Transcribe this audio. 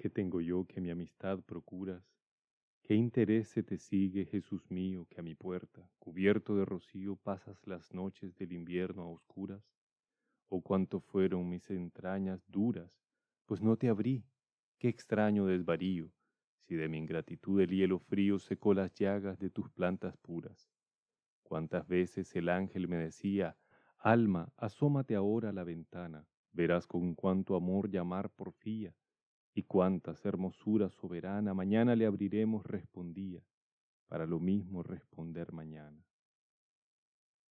¿Qué tengo yo que mi amistad procuras? ¿Qué interés se te sigue, Jesús mío, que a mi puerta, cubierto de rocío, pasas las noches del invierno a oscuras? ¿O cuánto fueron mis entrañas duras, pues no te abrí? Qué extraño desvarío, si de mi ingratitud el hielo frío secó las llagas de tus plantas puras. Cuántas veces el ángel me decía, Alma, asómate ahora a la ventana, verás con cuánto amor llamar porfía, y cuántas hermosura soberana mañana le abriremos respondía, para lo mismo responder.